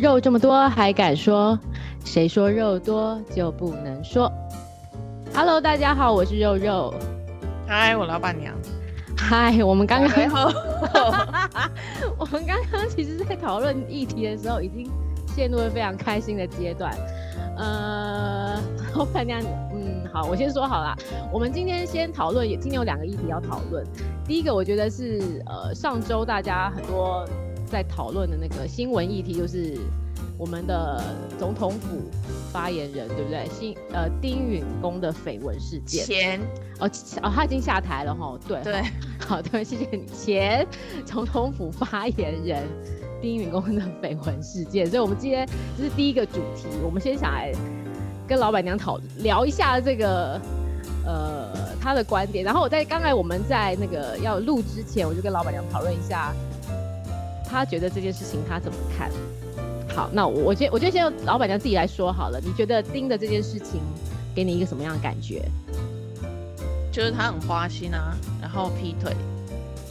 肉这么多还敢说？谁说肉多就不能说？Hello，大家好，我是肉肉。嗨，我老板娘。嗨，我们刚刚，我们刚刚其实在讨论议题的时候，已经陷入了非常开心的阶段。呃，老板娘，嗯，好，我先说好了。我们今天先讨论，也今天有两个议题要讨论。第一个，我觉得是呃，上周大家很多。在讨论的那个新闻议题，就是我们的总统府发言人，对不对？新呃丁允恭的绯闻事件。前哦哦，他已经下台了哈。对对，好，的，谢谢你。前 总统府发言人丁允恭的绯闻事件，所以我们今天这是第一个主题，我们先想来跟老板娘讨聊一下这个呃他的观点。然后我在刚才我们在那个要录之前，我就跟老板娘讨论一下。他觉得这件事情他怎么看？好，那我我先我就先由老板娘自己来说好了。你觉得盯的这件事情给你一个什么样的感觉？就是他很花心啊，然后劈腿，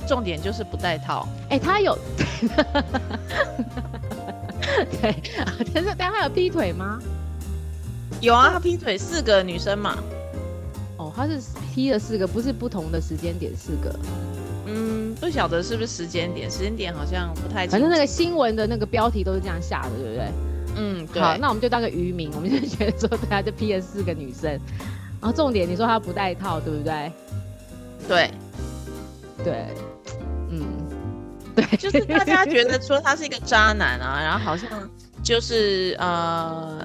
重点就是不带套。哎、欸，他有，对，但是但他有劈腿吗？有啊，他劈腿四个女生嘛。哦，他是劈了四个，不是不同的时间点四个。嗯，不晓得是不是时间点，时间点好像不太。反正那个新闻的那个标题都是这样下的，对不对？嗯，对。好，那我们就当个渔民，我们就觉得说，他就劈了四个女生。然后重点，你说她不带套，对不对？对，对，嗯，对，就是大家觉得说他是一个渣男啊，然后好像就是呃，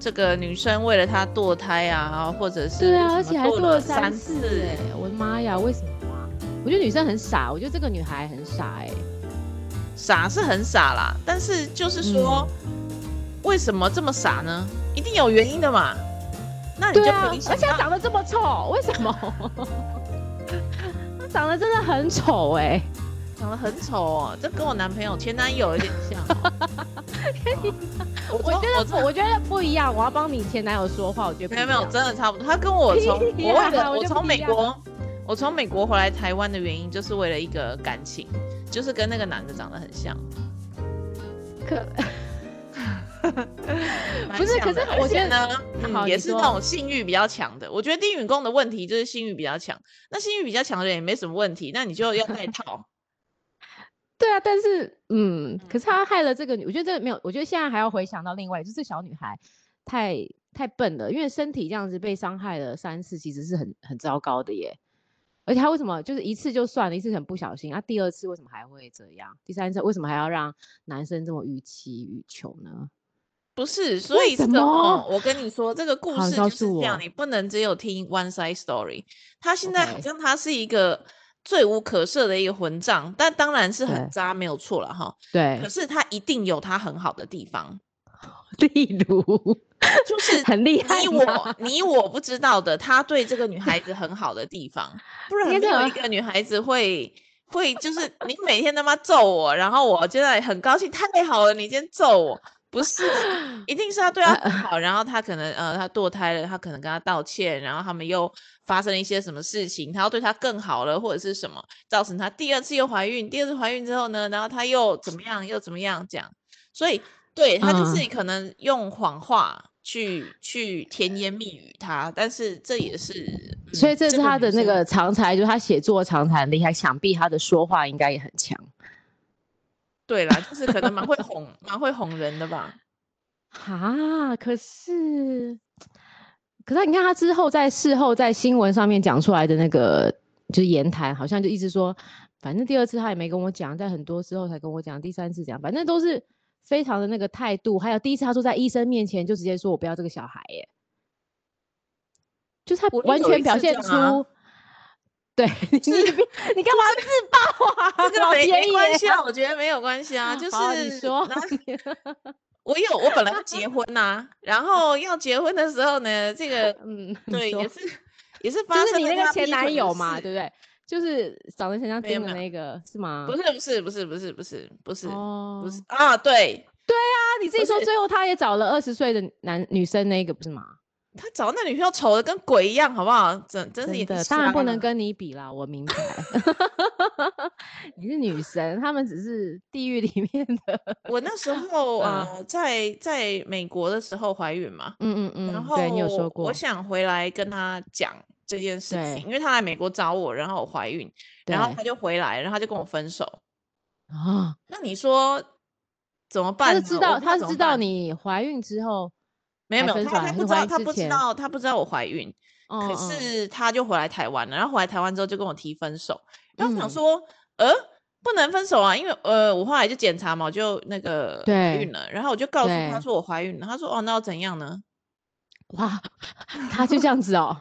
这个女生为了他堕胎啊，或者是对啊，而且还堕了三次，哎，我的妈呀，为什么？我觉得女生很傻，我觉得这个女孩很傻哎、欸，傻是很傻啦，但是就是说，嗯、为什么这么傻呢？一定有原因的嘛。那你就可以想、啊、而且长得这么丑，为什么？她长得真的很丑哎、欸，长得很丑哦，这跟我男朋友前男友有点像。我觉得我，我觉得不一样，我要帮你前男友说话，我觉得没有没有，真的差不多。他跟我从 我我从美国。我从美国回来台湾的原因，就是为了一个感情，就是跟那个男的长得很像。可 不是，可是我觉得呢，嗯、也是那种性欲比较强的。我觉得丁允恭的问题就是性欲比较强。那性欲比较强的人也没什么问题，那你就要戴套。对啊，但是嗯，可是他害了这个女，我觉得这个没有。我觉得现在还要回想到另外，就是小女孩太太笨了，因为身体这样子被伤害了三次，其实是很很糟糕的耶。而且他为什么就是一次就算了，一次很不小心啊？第二次为什么还会这样？第三次为什么还要让男生这么予期予求呢？不是，所以这个、哦？我跟你说，这个故事就是这样，你不能只有听 one side story。他现在好像他是一个罪无可赦的一个混账，但当然是很渣，没有错了哈。对，可是他一定有他很好的地方。例如，就是 很厉害。你我你我不知道的，他对这个女孩子很好的地方，不然没有一个女孩子会会就是你每天他妈揍我，然后我现在很高兴，太好了，你今天揍我，不是，一定是他对他很好，然后他可能呃他堕胎了，他可能跟他道歉，然后他们又发生了一些什么事情，他要对他更好了，或者是什么，造成他第二次又怀孕，第二次怀孕之后呢，然后他又怎么样又怎么样这样，所以。对，他就是可能用谎话去、嗯、去甜言蜜语他，但是这也是，嗯、所以这是他的那个常才，就是他写作常才很厉害，想必他的说话应该也很强。对啦，就是可能蛮会哄，蛮会哄人的吧。啊，可是，可是你看他之后在事后在新闻上面讲出来的那个就是言谈，好像就一直说，反正第二次他也没跟我讲，在很多时候才跟我讲，第三次讲，反正都是。非常的那个态度，还有第一次他说在医生面前就直接说我不要这个小孩，耶，就是他完全表现出，啊、对 你你你干嘛自爆啊？这个没没关系啊，我觉得没有关系啊，就是你说，我有我本来要结婚呐、啊，然后要结婚的时候呢，这个嗯对也是也是发生就是你那个前男友嘛，对不对？就是长得很像丁的那个是吗？不是不是不是不是不是不是哦不是啊对对啊，你自己说最后他也找了二十岁的男女生那个不是吗？他找那女朋友丑的跟鬼一样，好不好？真真是也的，当然不能跟你比啦，我明白。你是女神，他们只是地狱里面的。我那时候呃，在在美国的时候怀孕嘛，嗯嗯嗯，然后对你有说过，我想回来跟他讲这件事情，因为他来美国找我，然后我怀孕，然后他就回来，然后他就跟我分手。啊，那你说怎么办？他是知道，他是知道你怀孕之后。没有没有，他他不知道，他不知道，他不知道我怀孕，可是他就回来台湾了。然后回来台湾之后就跟我提分手。然后我想说，呃，不能分手啊，因为呃，我后来就检查嘛，我就那个怀孕了。然后我就告诉他说我怀孕了。他说哦，那要怎样呢？哇，他就这样子哦。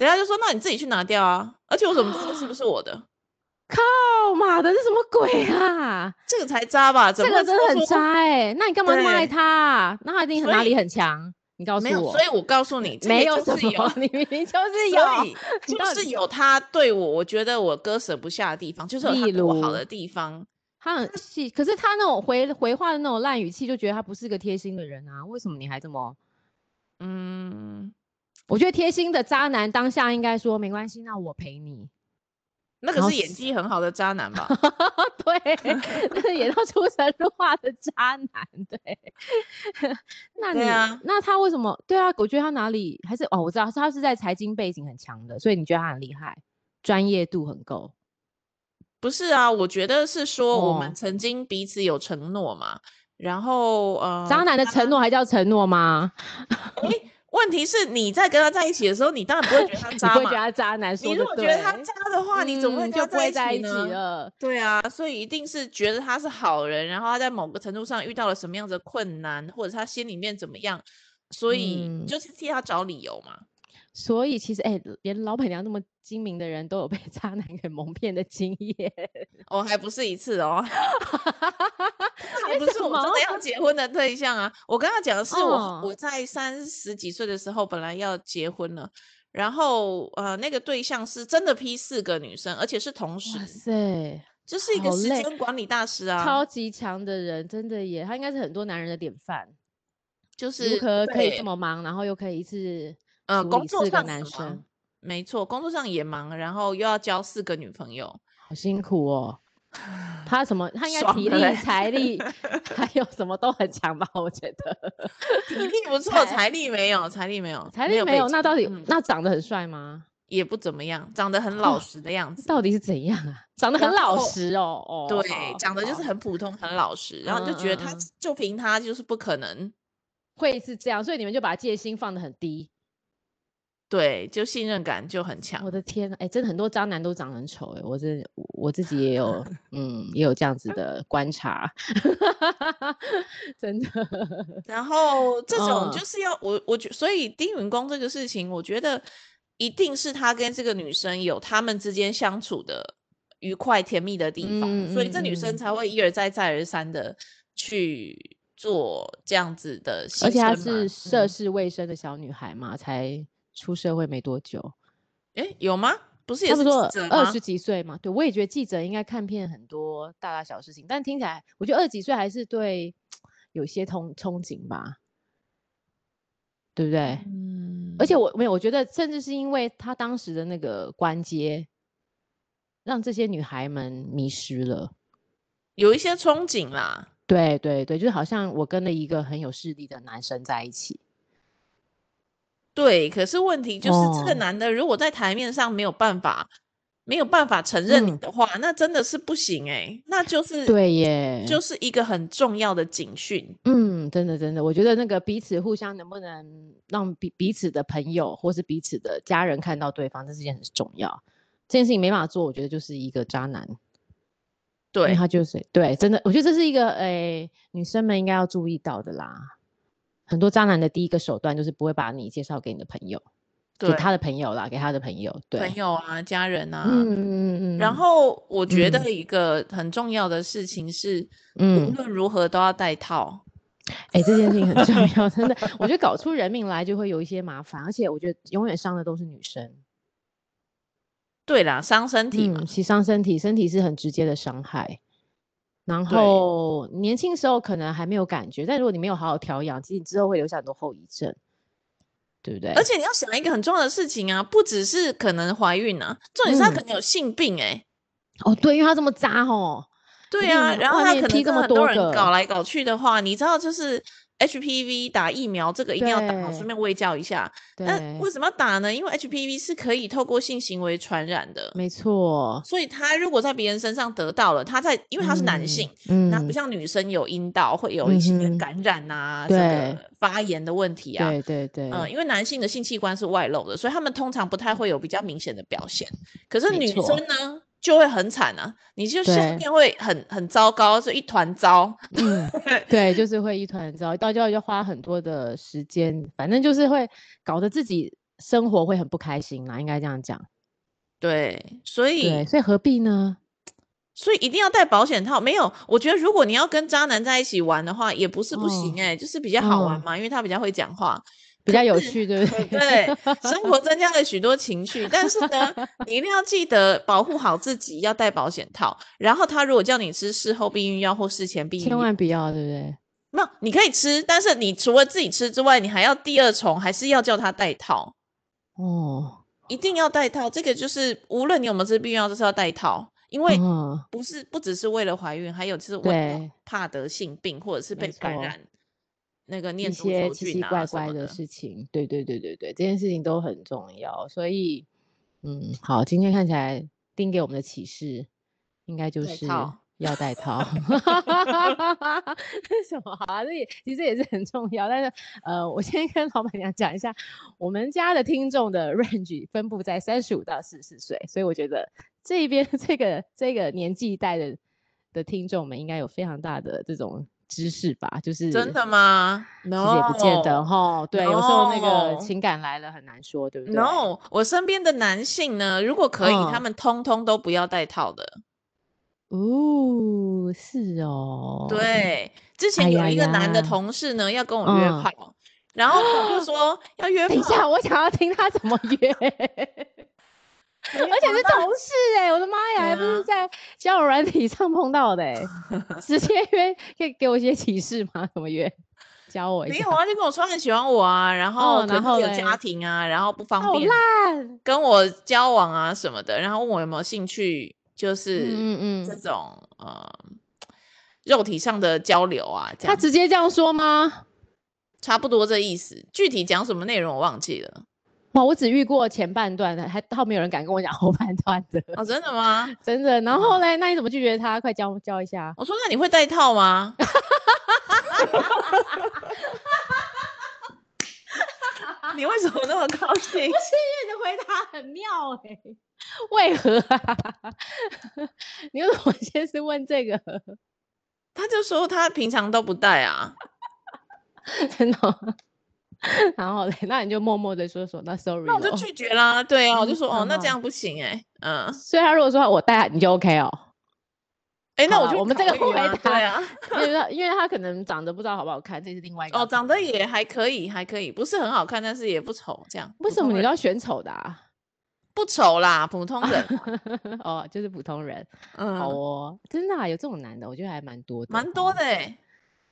等下就说，那你自己去拿掉啊。而且我怎么知道是不是我的？靠妈的，这什么鬼啊？这个才渣吧？这个真的很渣哎。那你干嘛那么爱他？那他一定哪里很强？你告诉我，没有，所以我告诉你，没有什么，你明明就是有，就是有他对我，我觉得我割舍不下的地方，就是有他对我好的地方。他很细，可是他那种回回话的那种烂语气，就觉得他不是个贴心的人啊。为什么你还这么？嗯，我觉得贴心的渣男当下应该说没关系，那我陪你。那个是演技很好的渣男吧？对，那是演到出神入化的渣男。对，那你、啊、那他为什么？对啊，我觉得他哪里还是哦，我知道他是在财经背景很强的，所以你觉得他很厉害，专业度很够。不是啊，我觉得是说我们曾经彼此有承诺嘛，哦、然后呃，渣男的承诺还叫承诺吗？欸问题是你在跟他在一起的时候，你当然不会觉得他 渣嘛。不会觉得他渣男说的对。你如果觉得他渣的话，你怎么会跟他在一起呢？嗯，就不会在一起了。对啊，所以一定是觉得他是好人，然后他在某个程度上遇到了什么样的困难，或者他心里面怎么样，所以就是替他找理由嘛。嗯所以其实，哎、欸，连老板娘那么精明的人都有被 渣男给蒙骗的经验，哦，还不是一次哦，还不是我真的要结婚的对象啊。我跟他讲的是我，我、哦、我在三十几岁的时候本来要结婚了，然后呃，那个对象是真的批四个女生，而且是同时，哇塞，就是一个时间管理大师啊，超级强的人，真的耶，他应该是很多男人的典范，就是如何可以这么忙，然后又可以一次。嗯，工作上男生，没错，工作上也忙，然后又要交四个女朋友，好辛苦哦。他什么？他应该体力、财力，还有什么都很强吧？我觉得体力不错，财力没有，财力没有，财力没有。那到底那长得很帅吗？也不怎么样，长得很老实的样子。到底是怎样啊？长得很老实哦。哦，对，长得就是很普通，很老实。然后就觉得他，就凭他就是不可能会是这样，所以你们就把戒心放得很低。对，就信任感就很强。我的天，哎，真的很多渣男都长得很丑，哎，我这我自己也有，嗯，也有这样子的观察，真的。然后这种就是要、嗯、我，我觉，所以丁允恭这个事情，我觉得一定是他跟这个女生有他们之间相处的愉快甜蜜的地方，嗯、所以这女生才会一而再再而三的去做这样子的。而且她是涉世未深的小女孩嘛，嗯、才。出社会没多久，哎，有吗？不是也是记者二十几岁嘛？对，我也觉得记者应该看遍很多大大小事情，但听起来，我觉得二十几岁还是对有些憧憧憬吧，对不对？嗯。而且我没有，我觉得甚至是因为他当时的那个官阶，让这些女孩们迷失了，有一些憧憬啦。对对对，就是好像我跟了一个很有势力的男生在一起。对，可是问题就是这个男的如果在台面上没有办法，哦、没有办法承认你的话，嗯、那真的是不行哎、欸，那就是对耶，就是一个很重要的警讯。嗯，真的真的，我觉得那个彼此互相能不能让彼彼此的朋友或是彼此的家人看到对方，这是件很重要。这件事情没办法做，我觉得就是一个渣男。对，他就是对，真的，我觉得这是一个诶，女生们应该要注意到的啦。很多渣男的第一个手段就是不会把你介绍给你的朋友，对给他的朋友啦，给他的朋友，对，朋友啊，家人啊，嗯嗯嗯。然后我觉得一个很重要的事情是，嗯，无论如何都要戴套。哎、这件事情很重要，真的，我觉得搞出人命来就会有一些麻烦，而且我觉得永远伤的都是女生。对啦，伤身体嘛，其实伤身体，身体是很直接的伤害。然后年轻时候可能还没有感觉，但如果你没有好好调养，其实你之后会留下很多后遗症。对不对？而且你要想一个很重要的事情啊，不只是可能怀孕啊，重点是他可能有性病哎、欸嗯。哦，对，因为他这么渣哦。对啊，然后他可能跟很多人搞来搞去的话，你知道就是。HPV 打疫苗这个一定要打，顺便卫教一下。那为什么要打呢？因为 HPV 是可以透过性行为传染的，没错。所以他如果在别人身上得到了，他在因为他是男性，嗯，那不像女生有阴道会有一些感染啊，这个发炎的问题啊，对对对，嗯，因为男性的性器官是外露的，所以他们通常不太会有比较明显的表现。可是女生呢？就会很惨啊！你就下面会很很糟糕，是一团糟。嗯，对，就是会一团糟，到就花很多的时间，反正就是会搞得自己生活会很不开心啦，应该这样讲。对，所以对，所以何必呢？所以一定要带保险套。没有，我觉得如果你要跟渣男在一起玩的话，也不是不行哎、欸，哦、就是比较好玩嘛，嗯、因为他比较会讲话。比较有趣，对不对？对，生活增加了许多情趣，但是呢，你一定要记得保护好自己，要戴保险套。然后他如果叫你吃事后避孕药或事前避孕药，千万不要，对不对？没有，你可以吃，但是你除了自己吃之外，你还要第二重，还是要叫他戴套。哦，一定要戴套。这个就是无论你有没有吃避孕药，都是要戴套，因为不是不只是为了怀孕，还有就是为了怕得性病或者是被感染。那个念、啊、一些奇奇怪怪的事情，对对对对对，这件事情都很重要。所以，嗯，好，今天看起来丁给我们的启示，应该就是要戴套。什么？好啊，这也其实也是很重要。但是，呃，我先跟老板娘讲一下，我们家的听众的 range 分布在三十五到四十岁，所以我觉得这边 这个这个年纪带的的听众们应该有非常大的这种。知识吧，就是真的吗？No，其实也不见得哈。对，有时候那个情感来了很难说，对不对？No，我身边的男性呢，如果可以，他们通通都不要戴套的。哦，是哦。对，之前有一个男的同事呢，要跟我约炮，然后我就说要约炮。等一下，我想要听他怎么约。而且是同事哎、欸，我的妈呀，还不是在交友软体上碰到的哎、欸，直接约，可以给我一些启示吗？怎么约？教我一下。没有啊，就跟我说很喜欢我啊，然后然后有家庭啊，然后不方便跟我交往啊什么的，然后问我有没有兴趣，就是嗯嗯这种呃肉体上的交流啊。他直接这样说吗？差不多这意思，具体讲什么内容我忘记了。哇，我只遇过前半段的，还倒没有人敢跟我讲后半段的。哦，真的吗？真的。然后嘞，嗯、那你怎么拒绝他？快教教一下。我说，那你会戴套吗？你为什么那么高兴？不是，因为你的回答很妙哎、欸。为何、啊？你为什么先是问这个？他就说他平常都不戴啊。真的。然后嘞，那你就默默的说说，那 sorry，那我就拒绝啦。对啊，我就说哦，那这样不行哎，嗯。所以他如果说我带你就 OK 哦。哎，那我就我们这个不回答对啊，因为因为他可能长得不知道好不好看，这是另外一个。哦，长得也还可以，还可以，不是很好看，但是也不丑，这样。为什么你要选丑的啊？不丑啦，普通人。哦，就是普通人。嗯，好哦，真的有这种男的，我觉得还蛮多的，蛮多的哎。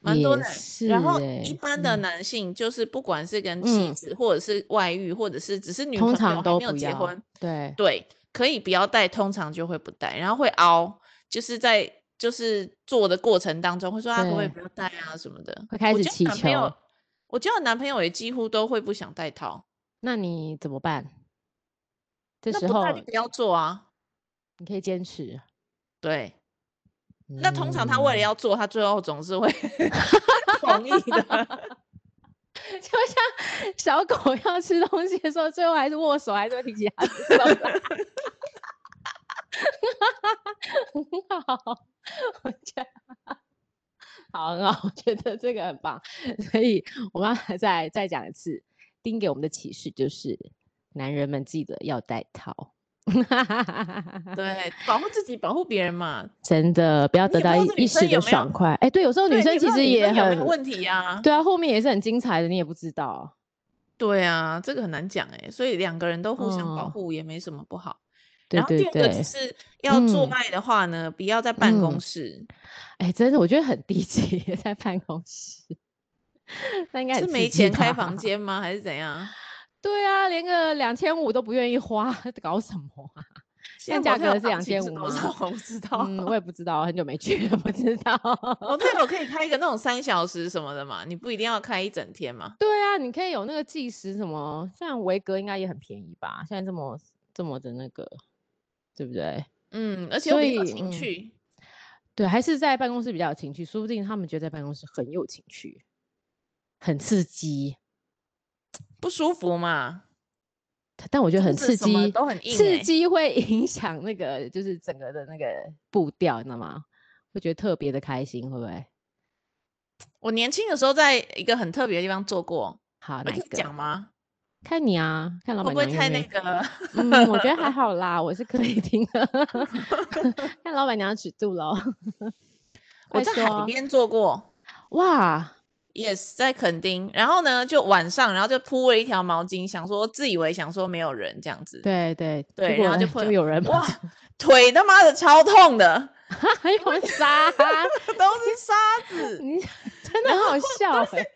蛮多的，然后一般的男性就是不管是跟妻子，或者是外遇，或者是只是女朋友都没有结婚，对。对，可以不要带，通常就会不带，然后会凹，就是在就是做的过程当中会说啊，可不可以不要戴啊什么的，会。开始祈求。我交的男朋友也几乎都会不想戴套，那你怎么办？这时候不要做啊，你可以坚持，对。那通常他为了要做，他最后总是会 同意的。就像小狗要吃东西的时候，最后还是握手，还是会提起他的手。很好，我觉得好，很好，我觉得这个很棒。所以我们要再再讲一次，丁给我们的启示就是：男人们记得要戴套。对，保护自己，保护别人嘛，真的不要得到一一时的爽快。哎，对，有时候女生其实也很问题呀。对啊，后面也是很精彩的，你也不知道。对啊，这个很难讲哎，所以两个人都互相保护也没什么不好。然后第二个就是要做爱的话呢，不要在办公室。哎，真的，我觉得很低级，在办公室。那应该是没钱开房间吗？还是怎样？对啊，连个两千五都不愿意花，搞什么啊？现在价格是两千五吗？我不知道，嗯，我也不知道，很久没去了，不知道。我朋友可以 开一个那种三小时什么的嘛，你不一定要开一整天嘛。对啊，你可以有那个计时什么，像维格应该也很便宜吧？现在这么这么的那个，对不对？嗯，而且我比较有情趣、嗯。对，还是在办公室比较有情趣，说不定他们觉得在办公室很有情趣，很刺激，不舒服嘛？但我觉得很刺激，都很硬、欸，刺激会影响那个就是整个的那个步调，你知道吗？会觉得特别的开心，会不会？我年轻的时候在一个很特别的地方做过，好，哪个讲吗？看你啊，看老板娘会不会太那个？嗯，我觉得还 好啦，我是可以听的。看老板娘尺度喽。我在海边做过，哇。Yes，在垦丁，然后呢，就晚上，然后就铺了一条毛巾，想说自以为想说没有人这样子。对对对，然后就铺就有人哇，腿他妈的超痛的，还有沙，都是沙子，你真的好笑哎、欸。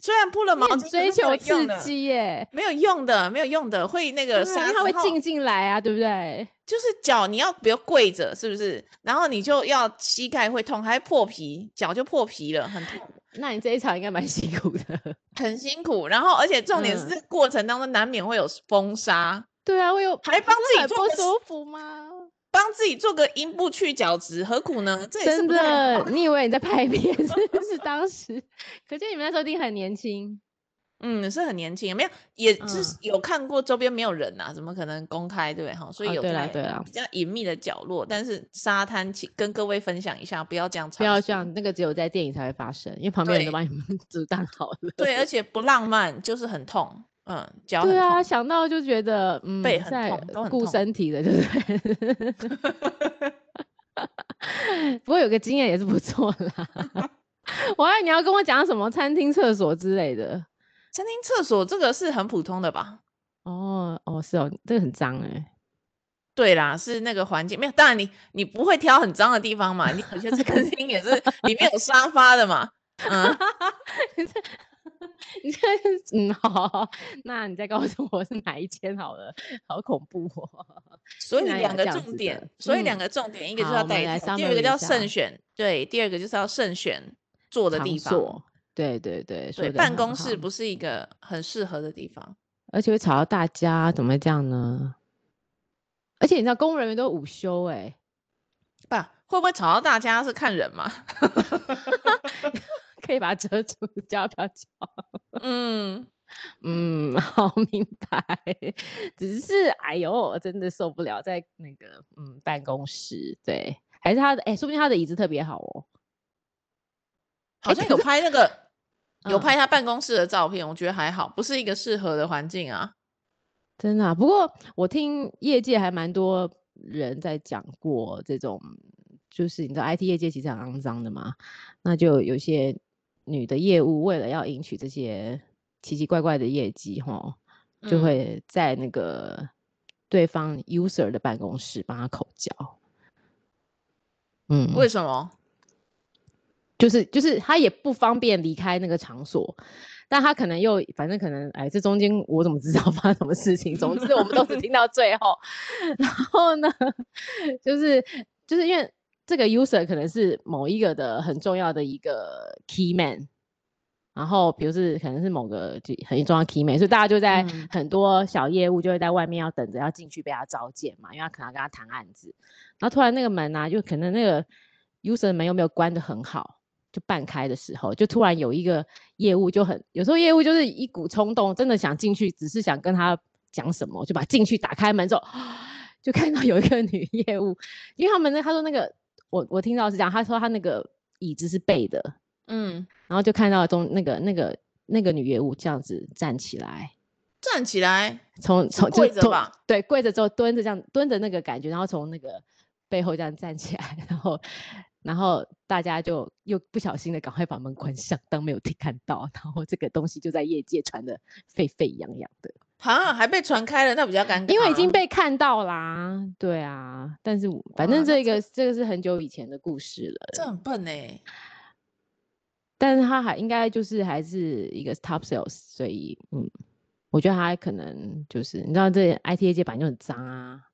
虽然铺了毛巾，追求刺激耶，没有用的，没有用的，会那个沙，它会进进来啊，对不对？就是脚你要不要跪着，是不是？然后你就要膝盖会痛，还破皮，脚就破皮了，很痛。那你这一场应该蛮辛苦的，很辛苦。然后而且重点是过程当中难免会有风沙，嗯、对啊，会有还帮自己做不舒服吗？帮自己做个阴部去角质，何苦呢？这也是真的，你以为你在拍片？是不是当时？可见你们那时候一定很年轻。嗯，是很年轻，没有，也是有看过周边没有人呐、啊，怎么可能公开对不对？哈，所以有在比较隐秘的角落。但是沙滩，请跟各位分享一下，不要这样，不要这样，那个只有在电影才会发生，因为旁边人都帮你们阻挡好了。对，而且不浪漫，就是很痛。嗯，脚对啊，想到就觉得嗯，背很痛，都很痛。顾身体的，对不对？不过有个经验也是不错啦。我爱你要跟我讲什么餐厅厕所之类的。餐厅厕所这个是很普通的吧？哦哦，是哦，这个很脏哎、欸。对啦，是那个环境没有。当然你你不会挑很脏的地方嘛？你有些 餐厅也是里面有沙发的嘛。嗯。你这嗯好，那你再告诉我是哪一间好了，好恐怖哦。所以两个重点，所以两个重点，嗯、一个就是要带，第二个叫慎选，对，第二个就是要慎选坐的地方。对对对，所以办公室不是一个很适合的地方，而且会吵到大家，怎么会这样呢？而且你知道，公务人员都午休哎、欸，不会不会吵到大家是看人嘛？可以把它遮住，叫不要叫。嗯嗯，好明白。只是哎呦，真的受不了，在那个嗯办公室，对，还是他的哎，说不定他的椅子特别好哦。好像有拍那个，有拍他办公室的照片，我觉得还好，不是一个适合的环境啊。真的啊，不过我听业界还蛮多人在讲过这种，就是你知道 IT 业界其实很肮脏的嘛，那就有些。女的业务为了要赢取这些奇奇怪怪的业绩，哈，就会在那个对方 user 的办公室帮他口交。嗯，为什么？就是就是他也不方便离开那个场所，但他可能又反正可能哎，这中间我怎么知道发生什么事情？总之我们都是听到最后。然后呢，就是就是因为。这个 user 可能是某一个的很重要的一个 key man，然后比如是可能是某个就很重要 key man，所以大家就在很多小业务就会在外面要等着要进去被他召见嘛，因为他可能要跟他谈案子，然后突然那个门啊，就可能那个 user 的门又没有关得很好，就半开的时候，就突然有一个业务就很，有时候业务就是一股冲动，真的想进去，只是想跟他讲什么，就把进去打开门之后，就看到有一个女业务，因为他们那他说那个。我我听到是这样，他说他那个椅子是背的，嗯，然后就看到中那个那个那个女业务这样子站起来，站起来，从从跪着吧，对，跪着之后蹲着这样蹲着那个感觉，然后从那个背后这样站起来，然后然后大家就又不小心的赶快把门关上，当没有看到，然后这个东西就在业界传的沸沸扬扬的。啊，还被传开了，那比较尴尬，因为已经被看到啦。对啊，但是反正这个这个是很久以前的故事了。这很笨哎、欸，但是他还应该就是还是一个 top sales，所以嗯，我我觉得他可能就是你知道这 IT 业界本来就很脏啊。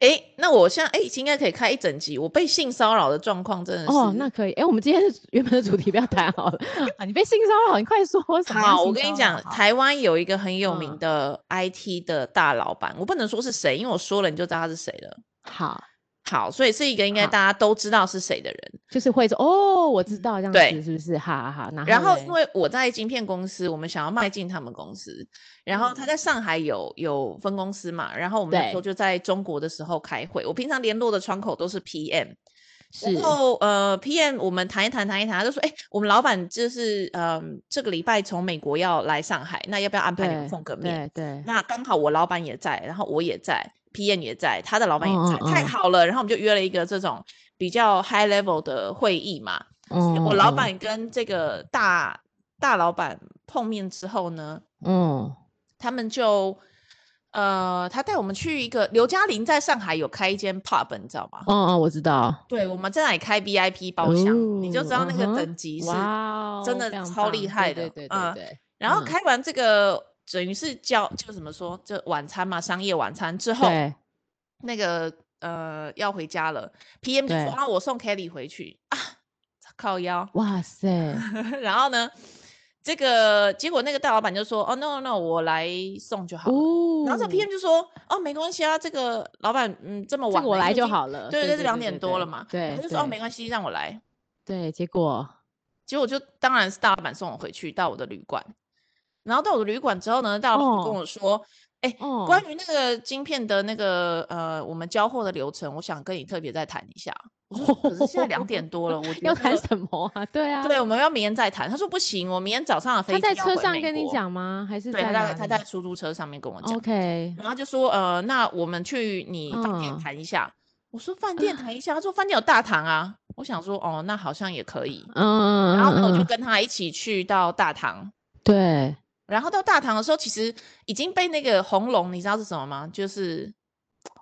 哎，那我现在哎，应该可以开一整集。我被性骚扰的状况真的是哦，那可以。哎，我们今天原本的主题不要谈好了 啊。你被性骚扰，你快说什么？好，我跟你讲，台湾有一个很有名的 IT 的大老板，嗯、我不能说是谁，因为我说了你就知道他是谁了。好。好，所以是一个应该大家都知道是谁的人，就是会说哦，我知道这样子，是不是？好好，然后因为我在晶片公司，我们想要迈进他们公司，然后他在上海有有分公司嘛，然后我们那时候就在中国的时候开会，我平常联络的窗口都是 PM，然后呃 PM 我们谈一谈谈一谈，他就说哎，我们老板就是嗯、呃、这个礼拜从美国要来上海，那要不要安排你们碰个面？对，对，那刚好我老板也在，然后我也在。PM 也在，他的老板也在，嗯、太好了。然后我们就约了一个这种比较 high level 的会议嘛。嗯，我老板跟这个大大老板碰面之后呢，嗯，他们就呃，他带我们去一个刘嘉玲在上海有开一间 pub，你知道吗？嗯嗯，我知道。对，我们在那里开 VIP 包厢，嗯、你就知道那个等级是真的超厉害的。对对对。然后开完这个。等于是叫就怎么说，就晚餐嘛，商业晚餐之后，那个呃要回家了，PM 就说啊，我送 Kelly 回去啊，靠腰，哇塞，然后呢，这个结果那个大老板就说，哦 no no no，我来送就好了，哦、然后这 PM 就说，哦没关系啊，这个老板嗯这么晚我来就好了，对对，是两点多了嘛，对，他就说哦没关系，让我来，对，结果结果就当然是大老板送我回去到我的旅馆。然后到我的旅馆之后呢，大老板跟我说：“哎、哦，欸，关于那个晶片的那个呃，我们交货的流程，我想跟你特别再谈一下。”我说：“可是现在两点多了，我要谈什么啊？对啊，对，我们要明天再谈。”他说：“不行，我明天早上的飞机。”他在车上跟你讲吗？还是在对，他在他在出租车上面跟我讲。OK，然后就说：“呃，那我们去你饭店谈一下。嗯”我说：“饭店谈一下。”他说：“饭店有大堂啊。”我想说：“哦，那好像也可以。”嗯，然后呢，我就跟他一起去到大堂。对。然后到大堂的时候，其实已经被那个红龙，你知道是什么吗？就是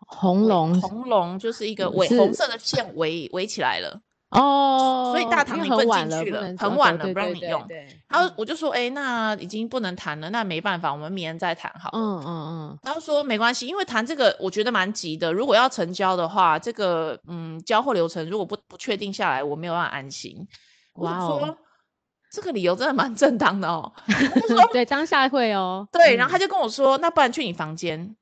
红龙，红龙就是一个围红色的线围围起来了哦。所以大堂你不能进去了，很晚了，不让你用。然后我就说，哎，那已经不能谈了，那没办法，我们明天再谈好。嗯嗯嗯。他说没关系，因为谈这个我觉得蛮急的。如果要成交的话，这个嗯交货流程如果不不确定下来，我没有办法安心。哇哦。这个理由真的蛮正当的哦。对，当下会哦。对，然后他就跟我说：“那不然去你房间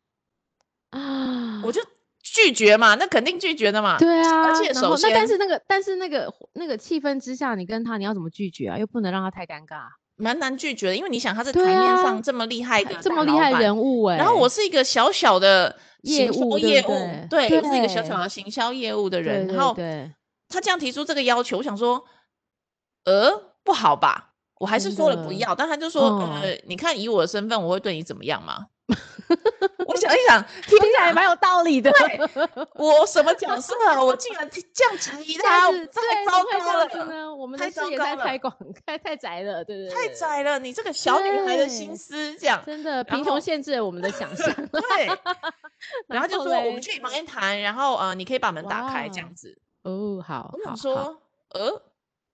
啊？”我就拒绝嘛，那肯定拒绝的嘛。对啊，而且首先，那但是那个但是那个那个气氛之下，你跟他你要怎么拒绝啊？又不能让他太尴尬，蛮难拒绝的。因为你想他在台面上这么厉害的这么厉害人物哎，然后我是一个小小的业务业务，对，我是一个小小的行销业务的人。然后他这样提出这个要求，我想说，呃。不好吧？我还是说了不要，但他就说，哦、呃，你看以我的身份，我会对你怎么样吗？我想一想，听起来蛮有道理的。对，我什么角色啊？我竟然这样质疑他，太糟糕了呢！我们的视野太太广，太太窄了，对对，太窄了。你这个小女孩的心思，这样真的贫穷限制了我们的想象。对，然后就说我们去你房间谈，然后呃，你可以把门打开，这样子。哦，好。我想说，呃。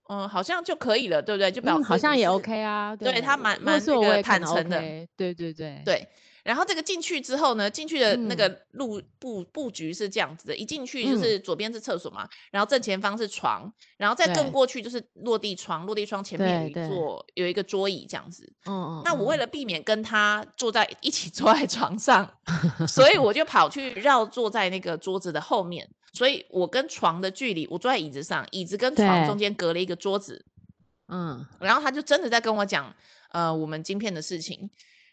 嗯，好像就可以了，对不对？就表示、嗯、好像也 OK 啊，对，对他蛮蛮那个坦诚的，对对对对。然后这个进去之后呢，进去的那个路布布局是这样子的，一进去就是左边是厕所嘛，然后正前方是床，然后再更过去就是落地窗，落地窗前面有一座有一个桌椅这样子。嗯嗯。那我为了避免跟他坐在一起坐在床上，所以我就跑去绕坐在那个桌子的后面。所以我跟床的距离，我坐在椅子上，椅子跟床中间隔了一个桌子，嗯，然后他就真的在跟我讲，呃，我们晶片的事情，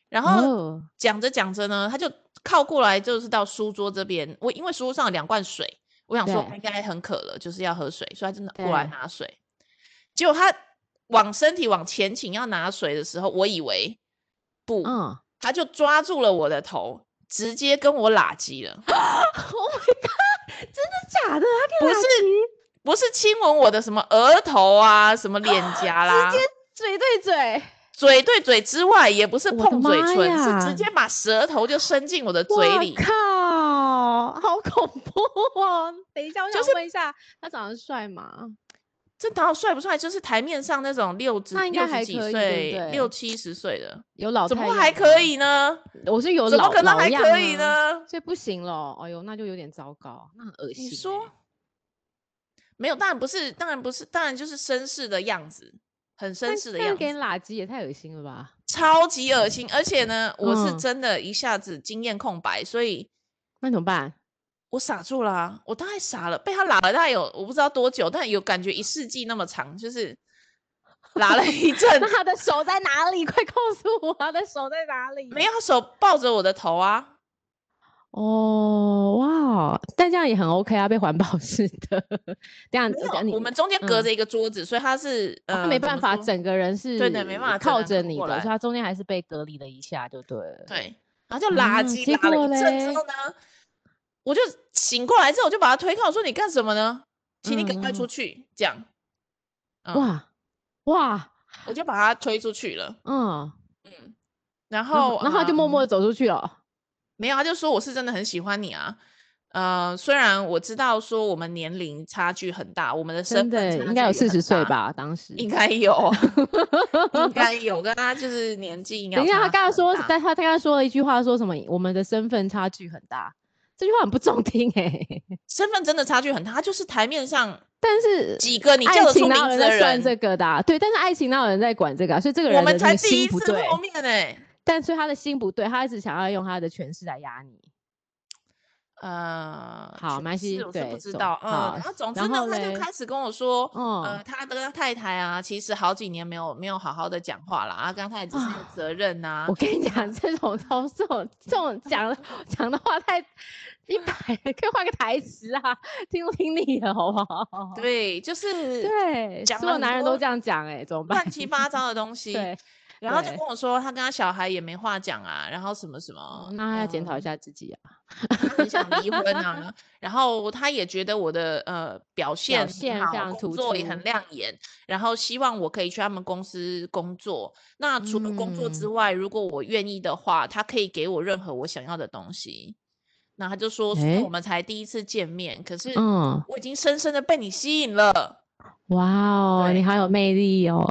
然后讲着讲着呢，他就靠过来，就是到书桌这边，我因为书桌上有两罐水，我想说应该很渴了，就是要喝水，所以他真的过来拿水，结果他往身体往前倾要拿水的时候，我以为不，嗯，他就抓住了我的头，直接跟我拉鸡了。Oh my god！假的？他不是不是亲吻我的什么额头啊，什么脸颊啦，直接嘴对嘴，嘴对嘴之外，也不是碰嘴唇，是直接把舌头就伸进我的嘴里。靠，好恐怖哦！等一下，我想问一下，就是、他长得帅吗？这导帅不帅？就是台面上那种六十那应该还几岁、六七十岁的，有老怎么还可以呢？我是有怎么可能还可以呢？这不行了，哎呦，那就有点糟糕，那很恶心、欸。你说没有？当然不是，当然不是，当然就是绅士的样子，很绅士的样子。给你垃圾也太恶心了吧！超级恶心，而且呢，我是真的一下子经验空白，嗯、所以那怎么办？我傻住了、啊，我大概傻了，被他拉了大概有我不知道多久，但有感觉一世纪那么长，就是 拉了一阵。那他的手在哪里？快告诉我，他的手在哪里？没有，他手抱着我的头啊。哦，哇，但这样也很 OK 啊，被环保式的这样子。我们中间隔着一个桌子，嗯、所以他是呃、哦、没办法，整个人是对的，没办法靠着你的，所以他中间还是被隔离了一下，就对了。对，然后就垃圾拉了一阵之后呢。我就醒过来之后，我就把他推开，我说：“你干什么呢？请你赶快出去。嗯”这样，嗯、哇哇，我就把他推出去了。嗯嗯，然后然后他就默默的走出去了、嗯。没有，他就说：“我是真的很喜欢你啊。”呃，虽然我知道说我们年龄差距很大，我们的身份应该有四十岁吧？当时应该有，应该有，跟他就是年纪应该。等一下，他刚刚说，但他他刚刚说了一句话，说什么？我们的身份差距很大。这句话很不中听哎、欸，身份真的差距很大，他就是台面上，但是几个你叫得出名字的人，算这个的、啊，对，但是爱情哪有人在管这个、啊？所以这个人我们才第一次碰面哎、欸，但是他的心不对，他一直想要用他的权势来压你。呃，好，没关系，对，不知道，嗯，然后总之呢，他就开始跟我说，嗯，呃，他的太太啊，其实好几年没有没有好好的讲话了啊，跟他太太只是有责任呐、啊。我跟你讲，这种操这种这种讲讲的话太一百，可以换个台词啊，听不听你的，好不好？对，就是对，所有男人都这样讲，哎，怎么办？乱七八糟的东 西。对。然后就跟我说，他跟他小孩也没话讲啊，然后什么什么，那他要检讨一下自己啊，他很想离婚啊。然后他也觉得我的呃表现很好，工作也很亮眼，然后希望我可以去他们公司工作。那除了工作之外，嗯、如果我愿意的话，他可以给我任何我想要的东西。那他就说，说我们才第一次见面，可是我已经深深的被你吸引了。哇哦，你好有魅力哦！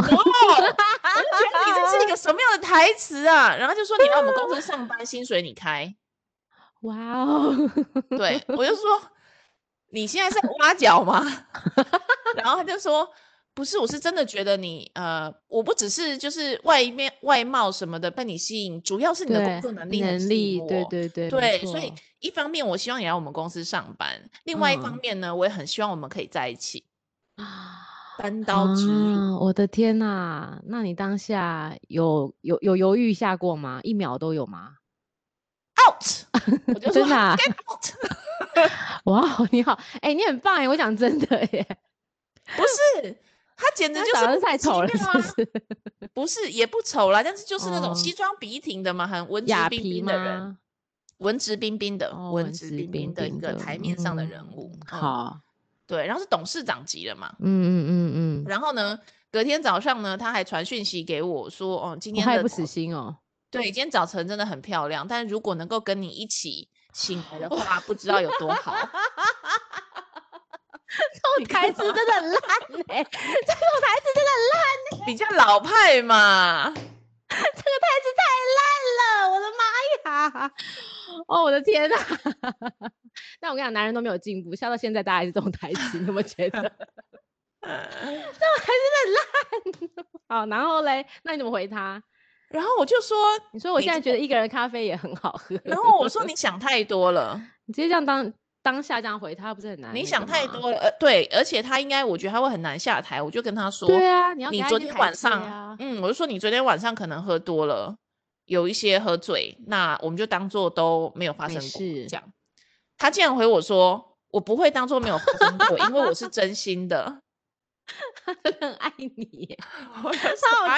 是一个什么样的台词啊？然后就说你来我们公司上班，薪水你开。哇哦，对，我就说你现在是挖角吗？然后他就说不是，我是真的觉得你呃，我不只是就是外面外貌什么的被你吸引，主要是你的工作能力能力，对对对对，所以一方面我希望你来我们公司上班，另外一方面呢，我也很希望我们可以在一起。啊，单刀直入，啊！我的天哪，那你当下有有有犹豫一下过吗？一秒都有吗？Out！我就 说真的，啊，Get out！哇，你好，哎，欸，你很棒哎，我讲真的耶，不是，他简直就是太丑了，是不是？不是，也不丑啦，但是就是那种西装笔挺的嘛，很文质彬彬的人，文质彬彬的，文质彬彬的一个台面上的人物，嗯，好。对，然后是董事长级的嘛，嗯嗯嗯嗯，然后呢，隔天早上呢，他还传讯息给我说，哦，今天的还不死心哦，对，今天早晨真的很漂亮，但如果能够跟你一起醒来的话，不知道有多好。这种台词真的很烂哎，这种台词真的很烂哎，比较。老派嘛，这个台词太烂了，我的妈呀！哦，我的天呐！但我跟你讲，男人都没有进步，笑到现在，大家还是这种台词，你有没有觉得？这种台词很烂。好，然后嘞，那你怎么回他？然后我就说，你说我现在觉得一个人咖啡也很好喝。然后我说你想太多了，你直接这样当当下这样回他，不是很难？你想太多了，呃，对，而且他应该，我觉得他会很难下台。我就跟他说，对啊，你要你昨天晚上，嗯，我就说你昨天晚上可能喝多了。有一些喝醉，那我们就当做都没有发生过。是这样，他竟然回我说：“我不会当做没有发生过，因为我是真心的。”他真的很爱你，他好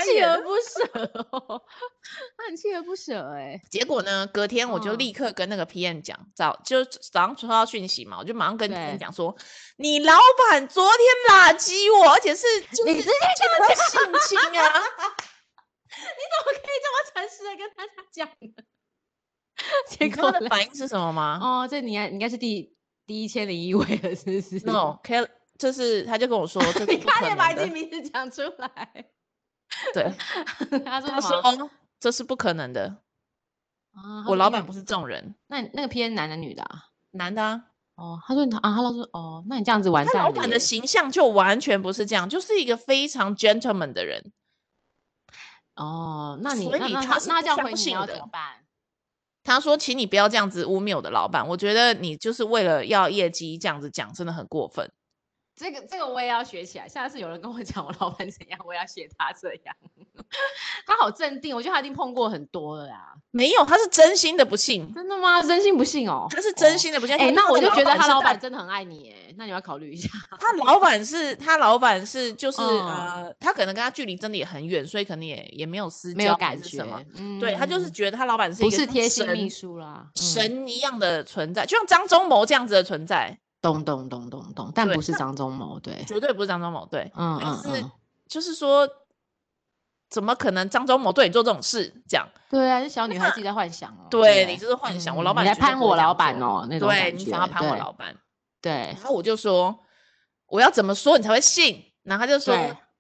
锲而不舍哦，他很锲而不舍哎。结果呢，隔天我就立刻跟那个 PM 讲，早就早上收到讯息嘛，我就马上跟 PM 讲说：“你老板昨天垃圾我，而且是 就是这么性侵啊！”你怎么可以这么诚实的跟大家讲呢？结果的反应是什么吗？哦，这你应该是第第一千零一位了，是不是？No，Kelly 这是他就跟我说。你快点把你名字讲出来。对，他说他说这是不可能的。啊，我老板不是这种人。那那个 P N 男的女的啊？男的啊。哦，他说他啊，他老说哦，那你这样子完蛋。他老板的形象就完全不是这样，就是一个非常 gentleman 的人。哦，那你那那他那这样回你要怎么办？他说，请你不要这样子污蔑我的老板，我觉得你就是为了要业绩这样子讲，真的很过分。这个这个我也要学起来。下次有人跟我讲我老板怎样，我要学他这样。他好镇定，我觉得他一定碰过很多了啦。没有，他是真心的不信。真的吗？真心不信哦。他是真心的不信。哎、哦，那我就觉得他老板真的很爱你哎。那你要考虑一下。他老板是他老板是就是、嗯、呃，他可能跟他距离真的也很远，所以可能也也没有私交，没有感觉什么。嗯，对他就是觉得他老板是一个不是贴心秘书啦，神一样的存在，嗯、就像张忠谋这样子的存在。咚咚咚咚咚，但不是张忠谋，对，绝对不是张忠谋，对，嗯嗯嗯，是就是说，怎么可能张忠谋对你做这种事？这样，对啊，这小女孩自己在幻想哦，对你就是幻想，我老板你来攀我老板哦，那种对你想要攀我老板，对，然后我就说，我要怎么说你才会信？然后他就说，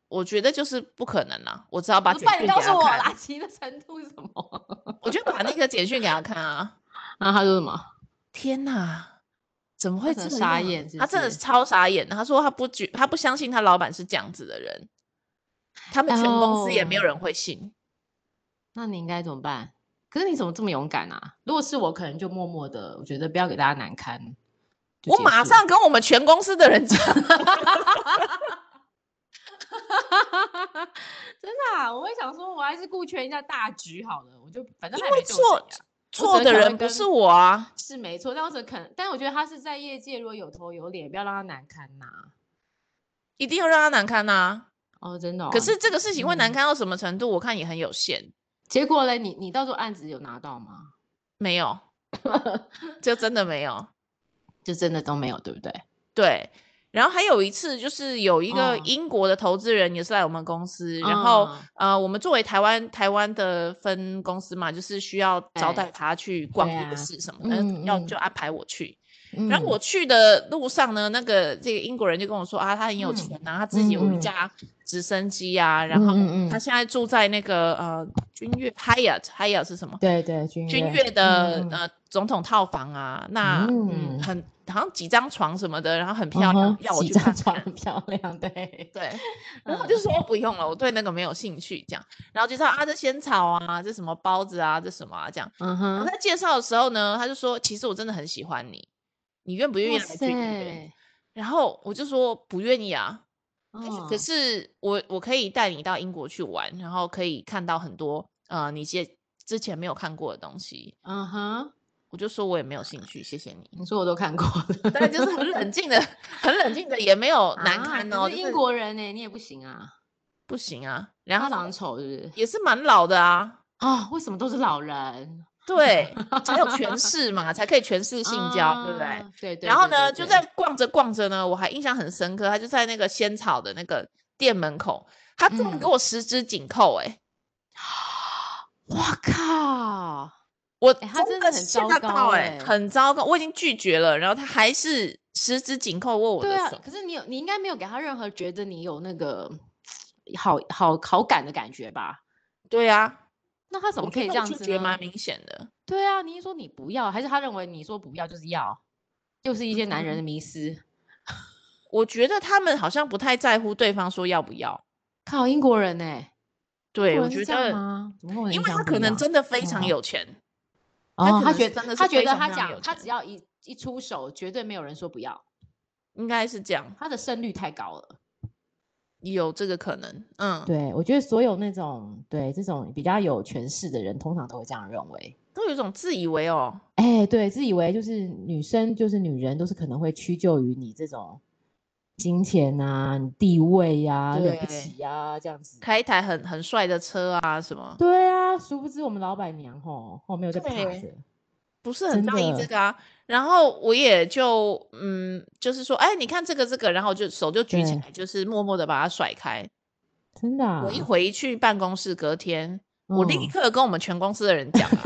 我觉得就是不可能啊，我只好把简讯给他看。你告诉我垃圾的程度是什么？我就把那个简讯给他看啊，然后他说什么？天哪！怎么会这么傻眼？他真的是超傻眼的。他说他不觉，他不相信他老板是这样子的人，他们全公司也没有人会信。Oh, 那你应该怎么办？可是你怎么这么勇敢啊？如果是我，可能就默默的，我觉得不要给大家难堪。我马上跟我们全公司的人讲。真的啊，我会想说，我还是顾全一下大局好了。我就反正还没错。错的人不是我啊，是没错，但我可能，但我觉得他是在业界如果有头有脸，不要让他难堪呐、啊，一定要让他难堪呐、啊。哦，真的、哦。可是这个事情会难堪到什么程度？嗯、我看也很有限。结果呢？你你到时候案子有拿到吗？没有，就真的没有，就真的都没有，对不对？对。然后还有一次，就是有一个英国的投资人也是来我们公司，哦、然后、哦、呃，我们作为台湾台湾的分公司嘛，就是需要招待他去逛夜市什么的，啊、要就安排我去。嗯、然后我去的路上呢，那个这个英国人就跟我说啊，他很有钱、啊，他自己有一架直升机啊，嗯、然后他现在住在那个呃君悦 Hyatt Hyatt 是什么？对对，君悦的、嗯、呃总统套房啊，那很。好像几张床什么的，然后很漂亮，uh 要我去看，看。很漂亮，对对。然后我就说不用了，我对那个没有兴趣。这样，然后就说啊，这仙草啊，这什么包子啊，这什么啊，这样。嗯哼。然后在介绍的时候呢，他就说，其实我真的很喜欢你，你愿不愿意来君悦？然后我就说不愿意啊。Uh. 可是我我可以带你到英国去玩，然后可以看到很多呃你之之前没有看过的东西。嗯哼。我就说，我也没有兴趣，谢谢你。你说我都看过了，但就是很冷静的，很冷静的，也没有 难堪哦。啊、是英国人呢、欸，你也不行啊，不行啊。然后他长得丑，是不是？也是蛮老的啊。啊，为什么都是老人？对，才有 权势嘛，才可以权势性交、啊，对不对？对，对。然后呢，就在逛着逛着呢，我还印象很深刻，他就在那个仙草的那个店门口，他突然给我十指紧扣、欸，哎、嗯，哇靠！我他真的很糟糕哎，很糟糕，我已经拒绝了，然后他还是十指紧扣握我的手。对啊，可是你有，你应该没有给他任何觉得你有那个 好好好感的感觉吧？对啊，那他怎么可以这样子呢？觉得蛮明显的。对啊，你一说你不要，还是他认为你说不要就是要？又是一些男人的迷思。嗯、我觉得他们好像不太在乎对方说要不要。靠，英国人呢、欸？对，我觉得，因为他可能真的非常有钱。嗯哦，他觉得真的，他觉得他讲，他只要一一出手，绝对没有人说不要，应该是这样。他的胜率太高了，有这个可能。嗯，对，我觉得所有那种对这种比较有权势的人，通常都会这样认为，都有一种自以为哦，哎、欸，对，自以为就是女生就是女人都是可能会屈就于你这种。金钱啊，地位呀、啊，对不起啊，这样子开一台很很帅的车啊，什么？对啊，殊不知我们老板娘吼后面有在趴着，不是很在意这个啊。然后我也就嗯，就是说，哎，你看这个这个，然后就手就举起来，就是默默的把它甩开。真的、啊，我一回去办公室，隔天、嗯、我立刻跟我们全公司的人讲、啊，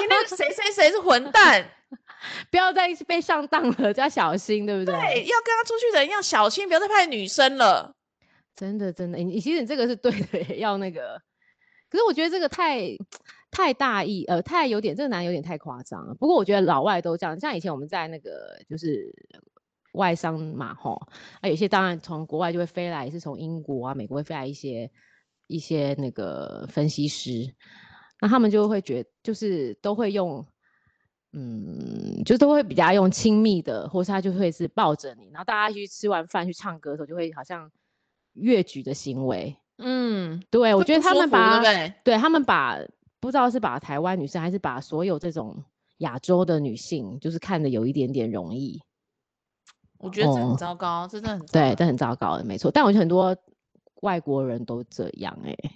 你那个谁谁谁是混蛋。不要再被上当了，就要小心，对不对？对，要跟他出去的人要小心，不要再派女生了。真的，真的，你其实你这个是对的，要那个。可是我觉得这个太太大意，呃，太有点这个男有点太夸张了。不过我觉得老外都这样，像以前我们在那个就是外商嘛，吼，啊，有些当然从国外就会飞来，是从英国啊、美国会飞来一些一些那个分析师，那他们就会觉得就是都会用。嗯，就都会比较用亲密的，或是他就会是抱着你，然后大家去吃完饭去唱歌的时候，就会好像越举的行为。嗯，对，我觉得他们把对，对他们把不知道是把台湾女生还是把所有这种亚洲的女性，就是看的有一点点容易。我觉得这很糟糕，哦、这真的很对，这很糟糕的，没错。但我觉得很多外国人都这样哎、欸，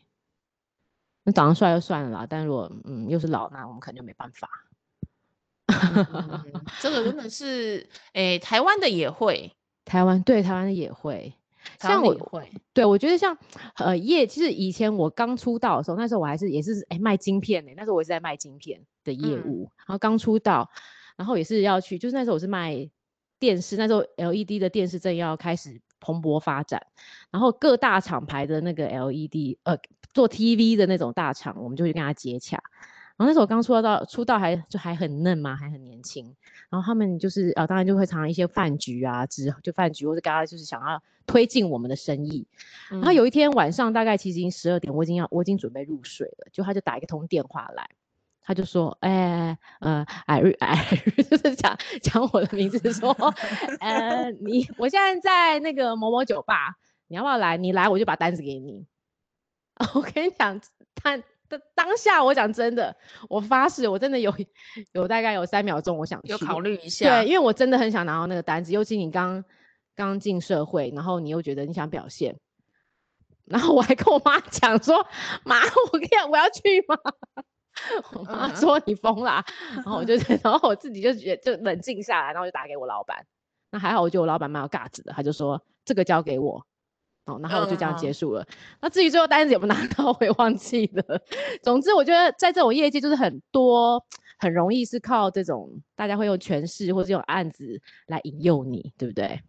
那长得帅就算了啦，但如果嗯又是老，那我们可能就没办法。嗯、这个真的是，哎、欸，台湾的也会，台湾对台湾的也会，像我会，对我觉得像呃业，其实以前我刚出道的时候，那时候我还是也是哎、欸、卖晶片呢、欸，那时候我也是在卖晶片的业务，嗯、然后刚出道，然后也是要去，就是那时候我是卖电视，那时候 LED 的电视正要开始蓬勃发展，然后各大厂牌的那个 LED 呃做 TV 的那种大厂，我们就去跟他接洽。然后那时候我刚出道到出道还就还很嫩嘛，还很年轻。然后他们就是呃，当然就会常常一些饭局啊，之就饭局或者刚刚就是想要推进我们的生意。嗯、然后有一天晚上大概其实已经十二点，我已经要我已经准备入睡了，就他就打一个通电话来，他就说，哎呃艾瑞艾瑞 就是讲讲我的名字说，呃你我现在在那个某某酒吧，你要不要来？你来我就把单子给你。我跟你讲他。当下我讲真的，我发誓，我真的有有大概有三秒钟，我想去有考虑一下，对，因为我真的很想拿到那个单子，尤其你刚刚进社会，然后你又觉得你想表现，然后我还跟我妈讲说，妈，我跟你讲我要去吗？我妈说你疯啦，然后我就然后我自己就觉得就冷静下来，然后就打给我老板，那还好，我觉得我老板蛮有架子的，他就说这个交给我。然后我就这样结束了。嗯、那至于最后单子有没有拿到，我也忘记了。总之，我觉得在这种业绩，就是很多很容易是靠这种大家会用权势或者这种案子来引诱你，对不对？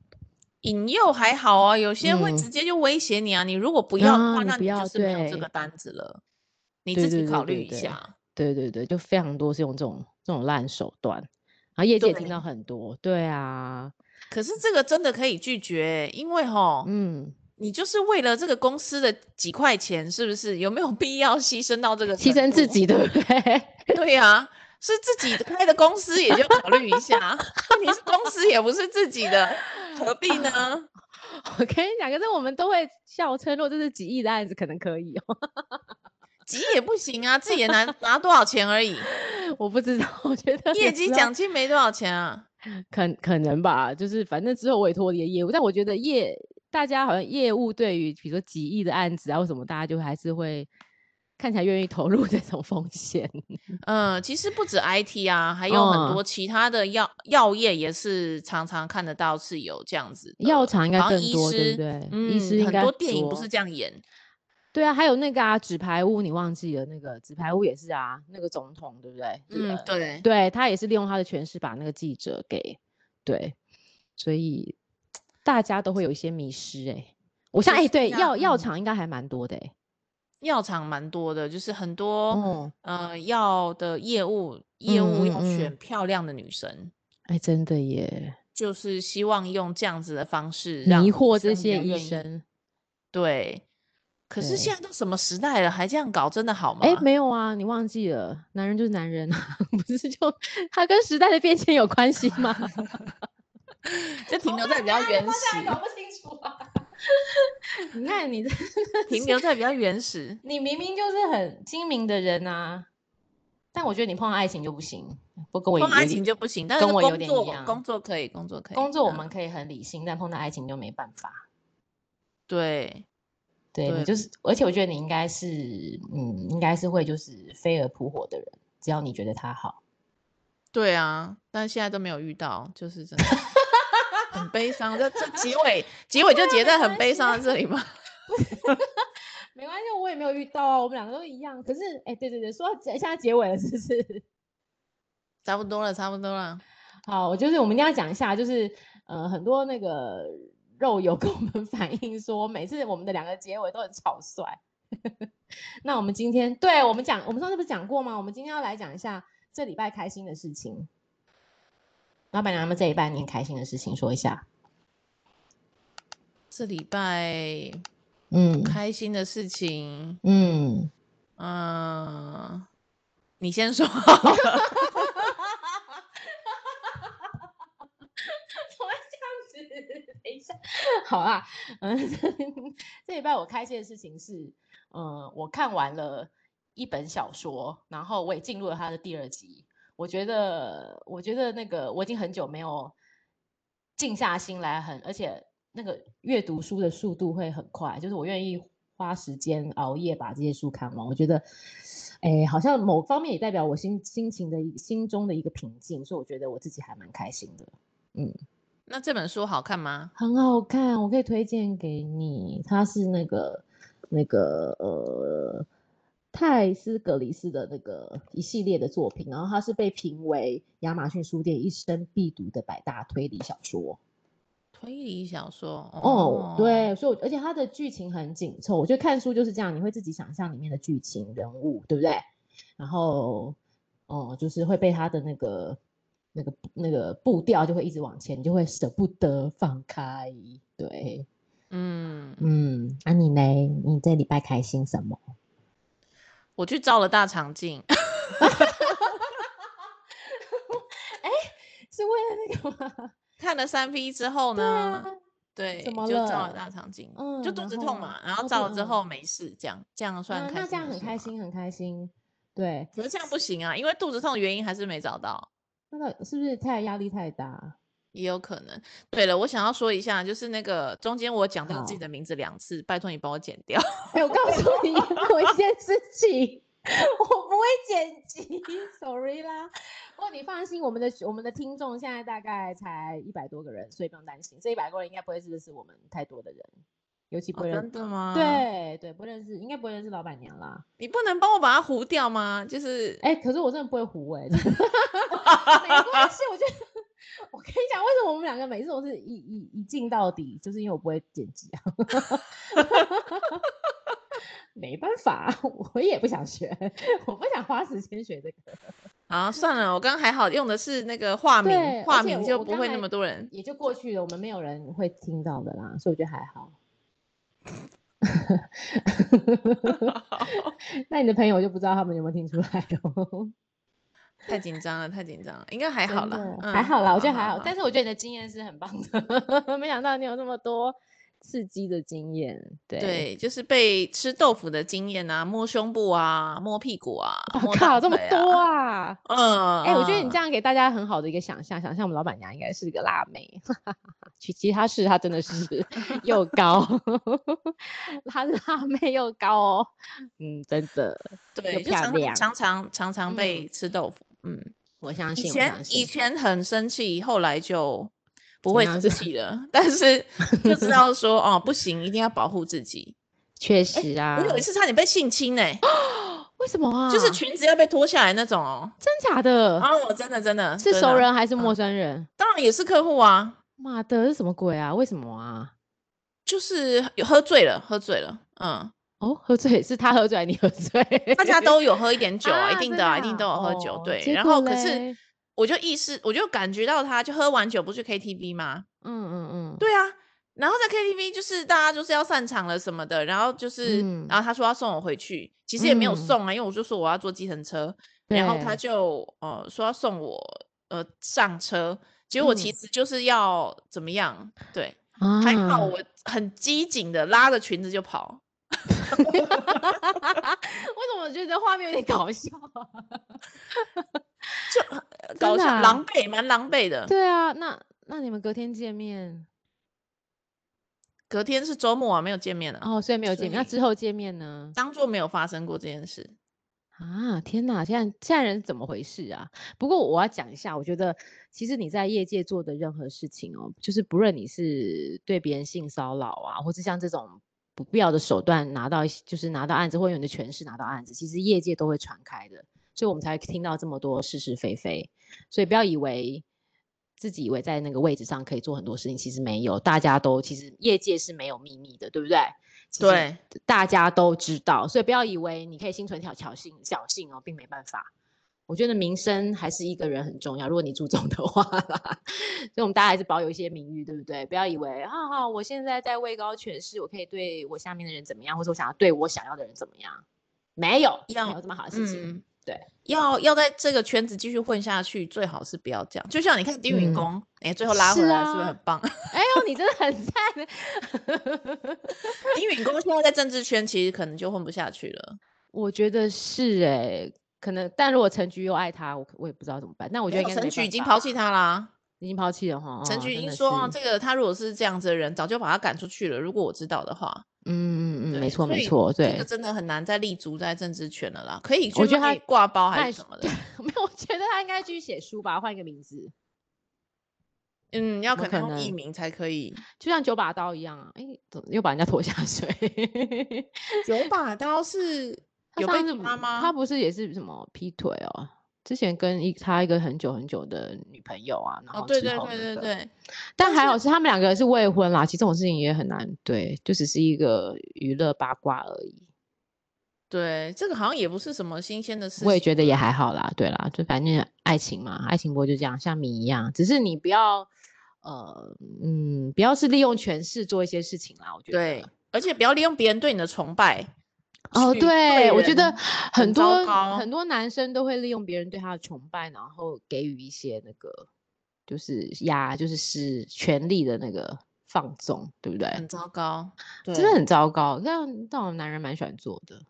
引诱还好啊，有些会直接就威胁你啊。嗯、你如果不要的话，啊、那你就是没有这个单子了。你自己考虑一下。对对对，就非常多是用这种这种烂手段，然后业界也听到很多。对，对啊，可是这个真的可以拒绝，因为哈，嗯。你就是为了这个公司的几块钱，是不是？有没有必要牺牲到这个？牺牲自己，对不对？对呀、啊，是自己开的公司，也就考虑一下。你是公司，也不是自己的，何必呢？我跟你讲，可是我们都会笑称，如果这是几亿的案子，可能可以哦。几亿也不行啊，自己也拿拿多少钱而已。我不知道，我觉得业绩奖金没多少钱啊，可可能吧？就是反正之后委托的业务，但我觉得业。大家好像业务对于比如说几亿的案子啊，或什么，大家就还是会看起来愿意投入 这种风险。嗯，其实不止 IT 啊，还有很多其他的药药业也是常常看得到是有这样子。药厂应该更多，对不对？嗯，医师很多电影不是这样演。对啊，还有那个啊，纸牌屋你忘记了？那个纸牌屋也是啊，那个总统对不对？嗯，对，对他也是利用他的权势把那个记者给对，所以。大家都会有一些迷失哎、欸，我想哎，对药药厂应该还蛮多的哎、欸，药厂蛮多的，就是很多、哦、呃药的业务业务要选漂亮的女生，哎、嗯嗯，真的耶，就是希望用这样子的方式迷惑这些医生，对。可是现在都什么时代了，还这样搞，真的好吗？哎，没有啊，你忘记了，男人就是男人啊，不是就他跟时代的变迁有关系吗？就停留在比较原始，搞不清楚啊！你看你这 停留在比较原始，你明明就是很精明的人啊，但我觉得你碰到爱情就不行，不跟我碰爱情就不行，但是跟我有点一样，工作可以，工作可以，工作我们可以很理性，但碰到爱情就没办法。对，对你就是，而且我觉得你应该是，嗯，应该是会就是飞蛾扑火的人，只要你觉得他好。对啊，但是现在都没有遇到，就是真的。很悲伤，这这结尾结尾就结在很悲伤的这里吗？没关系，我也没有遇到啊，我们两个都一样。可是，哎、欸，对对对，说现在结尾了，是不是？差不多了，差不多了。好，我就是我们一定要讲一下，就是呃，很多那个肉友跟我们 反映说，每次我们的两个结尾都很草率。那我们今天，对，我们讲，我们上次不是讲过吗？我们今天要来讲一下这礼拜开心的事情。老板娘们这礼拜你开心的事情说一下。这礼拜，嗯，开心的事情，嗯嗯、呃，你先说。等一下，好啊，嗯，这礼拜我开心的事情是，嗯，我看完了一本小说，然后我也进入了它的第二集。我觉得，我觉得那个我已经很久没有静下心来很，很而且那个阅读书的速度会很快，就是我愿意花时间熬夜把这些书看完。我觉得，哎，好像某方面也代表我心心情的心中的一个平静，所以我觉得我自己还蛮开心的，嗯。那这本书好看吗？很好看，我可以推荐给你。它是那个那个呃泰斯格里斯的那个一系列的作品，然后他是被评为亚马逊书店一生必读的百大推理小说。推理小说哦，哦，对，所以而且它的剧情很紧凑，我觉得看书就是这样，你会自己想象里面的剧情人物，对不对？然后哦，就是会被他的那个。那个那个步调就会一直往前，你就会舍不得放开。对，嗯嗯，那、啊、你呢？你这礼拜开心什么？我去照了大肠镜。哎，是为了那个吗？看了三 P 之后呢？对？就照了大肠镜，嗯，就肚子痛嘛，然后，照了之后没事，这样这样算开心、嗯？那这样很开心，很开心。对，可是这样不行啊，因为肚子痛的原因还是没找到。那个是不是太压力太大？也有可能。对了，我想要说一下，就是那个中间我讲到自己的名字两次，拜托你帮我剪掉。哎，我告诉你 有一件事情，我不会剪辑，sorry 啦。不过你放心，我们的我们的听众现在大概才一百多个人，所以不用担心。这一百个人应该不会是是我们太多的人。尤其不认识、哦、真的吗？对对，不认识，应该不会认识老板娘啦。你不能帮我把它糊掉吗？就是，哎、欸，可是我真的不会糊哎、欸。没关系，我觉得，我跟你讲，为什么我们两个每次都是一一一镜到底，就是因为我不会剪辑啊。没办法，我也不想学，我不想花时间学这个。好，算了，我刚刚还好用的是那个化名，化名就不会那么多人，也就过去了。我们没有人会听到的啦，所以我觉得还好。那你的朋友就不知道他们有没有听出来哦？太紧张了，太紧张了，应该还好啦，嗯、还好啦，我觉得还好。但是我觉得你的经验是很棒的，没想到你有那么多。刺激的经验，对对，就是被吃豆腐的经验啊，摸胸部啊，摸屁股啊，我、哦、靠，这么多啊！嗯，哎、欸，我觉得你这样给大家很好的一个想象，想象我们老板娘应该是一个辣妹，其其他是她真的是又高，她是辣妹又高哦，嗯，真的，对，就漂亮，常常常常被吃豆腐，嗯，嗯我相信，以前以前很生气，后来就。不会生气了，但是就知道 说哦，不行，一定要保护自己。确实啊，我有一次差点被性侵呢、欸。为什么啊？就是裙子要被脱下来那种哦。真假的？啊，我真的真的是熟人还是陌生人？嗯、当然也是客户啊。妈的，是什么鬼啊？为什么啊？就是有喝醉了，喝醉了。嗯，哦，喝醉是他喝醉，你喝醉？大家都有喝一点酒啊，啊一定的、啊，一定都有喝酒。哦、对，然后可是。我就意识，我就感觉到他，就喝完酒不去 KTV 吗？嗯嗯嗯，对啊。然后在 KTV 就是大家就是要散场了什么的，然后就是，嗯、然后他说要送我回去，其实也没有送啊，嗯、因为我就说我要坐计程车，然后他就呃说要送我呃上车，结果我其实就是要、嗯、怎么样？对，啊、还好我很机警的拉着裙子就跑。为什么我觉得这画面有点搞笑？啊就搞笑，啊、狼狈，蛮狼狈的。对啊，那那你们隔天见面？隔天是周末啊，没有见面了。哦，所以没有见面。那之后见面呢？当做没有发生过这件事。啊，天哪！现在现在人怎么回事啊？不过我要讲一下，我觉得其实你在业界做的任何事情哦，就是不论你是对别人性骚扰啊，或是像这种不必要的手段拿到，就是拿到案子，或用你的权势拿到案子，其实业界都会传开的。所以我们才听到这么多是是非非，所以不要以为自己以为在那个位置上可以做很多事情，其实没有。大家都其实业界是没有秘密的，对不对？对，大家都知道，所以不要以为你可以心存侥侥幸侥幸哦，并没办法。我觉得名声还是一个人很重要，如果你注重的话啦。所以我们大家还是保有一些名誉，对不对？不要以为哈哈，我现在在位高权势，我可以对我下面的人怎么样，或者我想要对我想要的人怎么样？没有，要没有这么好的事情。嗯、对，要要在这个圈子继续混下去，最好是不要这样。就像你看丁允恭，哎、嗯，最后拉回来是不是很棒？哎呦，你真的很赞。丁允恭现在在政治圈其实可能就混不下去了。我觉得是哎、欸。可能，但如果陈菊又爱他，我我也不知道怎么办。那我觉得陈菊已经抛弃他啦，已经抛弃了哈。陈菊已经说、哦，这个他如果是这样子的人，早就把他赶出去了。如果我知道的话，嗯嗯嗯，没错没错，对，这个真的很难再立足在政治圈了啦。可以，我觉得他挂包还是什么的，没有，我觉得他应该继续写书吧，换一个名字。嗯，要可能用艺名才可以，就像九把刀一样啊。哎，又把人家拖下水。九把刀是。他不是也是什么劈腿哦？之前跟一他一个很久很久的女朋友啊，然后、那个哦、对对对对对，但还好是他们两个是未婚啦。其实这种事情也很难，对，就只是一个娱乐八卦而已。对，这个好像也不是什么新鲜的事情。我也觉得也还好啦，对啦，就反正爱情嘛，爱情不就这样，像米一样，只是你不要呃嗯，不要是利用权势做一些事情啦。我觉得，对，而且不要利用别人对你的崇拜。哦，对，我觉得很多很多男生都会利用别人对他的崇拜，然后给予一些那个，就是压，就是使权力的那个放纵，对不对？很糟糕，真的很糟糕。这样，这种男人蛮喜欢做的。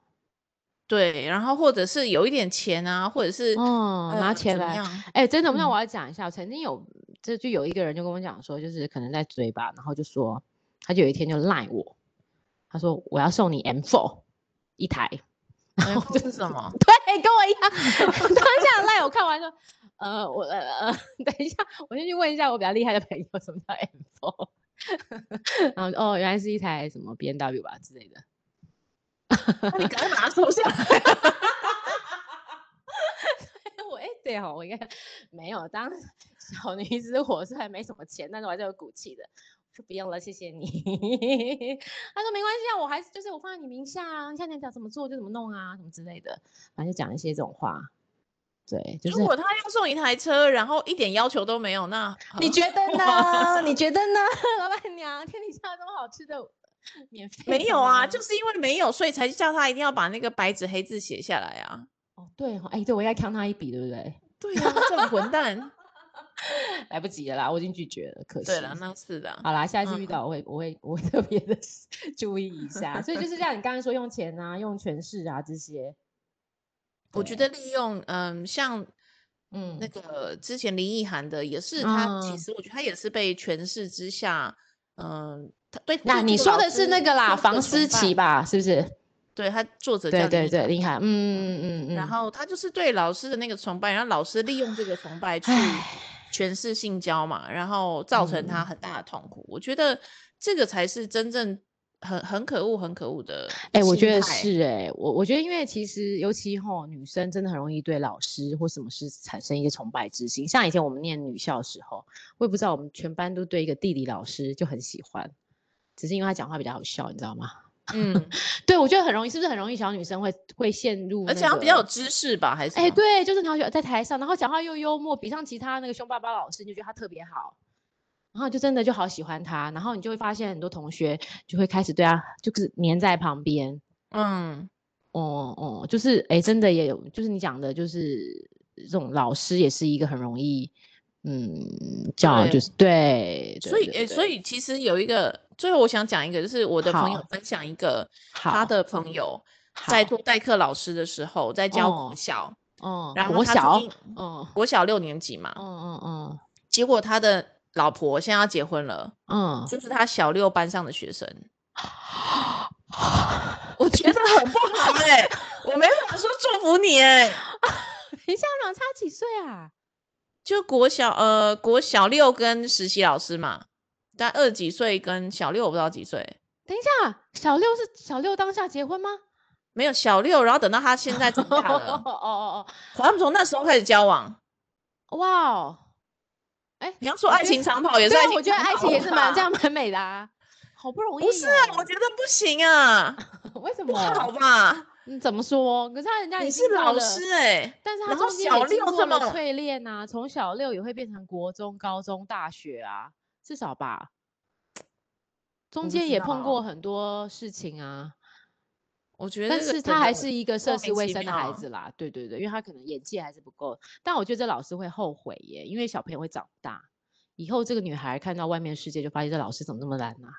对，然后或者是有一点钱啊，或者是哦，拿钱来。哎、欸，真的，那我要讲一下，我曾经有，这就有一个人就跟我讲说，就是可能在追吧，然后就说，他就有一天就赖我，他说我要送你 M4。一台，然后这是什么？对，跟我一样。当下赖我看完说，呃，我呃呃，等一下，我先去问一下我比较厉害的朋友，什么叫 M4？然后哦，原来是一台什么 B N W 吧之类的。那你赶快把它收下来。我哎，对哦，我应该没有当小女子，我是还没什么钱，但是我还是有骨气的。说不用了，谢谢你。他说没关系啊，我还是就是我放在你名下啊，你现在想怎么做就怎么弄啊，什么之类的，反正就讲一些这种话。对，就是如果他要送一台车，然后一点要求都没有，那 你觉得呢？你觉得呢，老板娘？天底下这么好吃的免费？没有啊，就是因为没有，所以才叫他一定要把那个白纸黑字写下来啊。哦，对哦，哎，对我应该坑他一笔，对不对？对啊，这种混蛋。来不及了啦，我已经拒绝了。可惜。对了，那是的。好啦，下一次遇到我会，嗯、我会，我会 特别的注意一下。所以就是像你刚刚说，用钱啊，用权势啊这些。我觉得利用，嗯，像，嗯，那个之前林奕涵的也是他，其实我觉得他也是被权势之下，嗯，他对。那你说的是那个啦，房思琪吧？是不是？对他作者叫对对对，厉害，嗯嗯嗯嗯。然后他就是对老师的那个崇拜，然后老师利用这个崇拜去。权势性交嘛，然后造成他很大的痛苦。嗯、我觉得这个才是真正很很可恶、很可恶的。哎、欸，我觉得是哎、欸，我我觉得因为其实尤其吼女生真的很容易对老师或什么事产生一些崇拜之心。像以前我们念女校的时候，我也不知道我们全班都对一个地理老师就很喜欢，只是因为他讲话比较好笑，你知道吗？嗯，对，我觉得很容易，是不是很容易小女生会会陷入、那个？而且她比较有知识吧，还是？哎、欸，对，就是你在台上，然后讲话又幽默，比上其他那个凶巴巴老师，你就觉得她特别好，然后就真的就好喜欢他，然后你就会发现很多同学就会开始对他就是黏在旁边。嗯，哦哦，就是哎、欸，真的也有，就是你讲的，就是这种老师也是一个很容易。嗯，叫就是对，对，所以诶，所以其实有一个，最后我想讲一个，就是我的朋友分享一个，他的朋友在做代课老师的时候，在教国小，嗯，然后他国小，嗯，国小六年级嘛，嗯嗯嗯，结果他的老婆现在要结婚了，嗯，就是他小六班上的学生，我觉得很不好哎，我没法说祝福你哎，等一下，我们俩差几岁啊？就国小呃，国小六跟实习老师嘛，大概二十几岁跟小六我不知道几岁。等一下，小六是小六当下结婚吗？没有小六，然后等到他现在长大了。哦哦哦，他们从那时候开始交往。哇哦，哎，你要说爱情长跑也是爱情长跑，我觉得爱情也是蛮这样蛮美的啊，好不容易。不是啊，我觉得不行啊，为什么？不好吧？你怎么说？可是他人家你是老师哎、欸，但是他中间也经过了淬炼啊，从小六也会变成国中、高中、大学啊，至少吧。中间也碰过很多事情啊。我觉得，但是他还是一个涉世未深的孩子啦。对对对，因为他可能眼界还是不够。但我觉得这老师会后悔耶，因为小朋友会长大，以后这个女孩看到外面世界，就发现这老师怎么那么烂啊？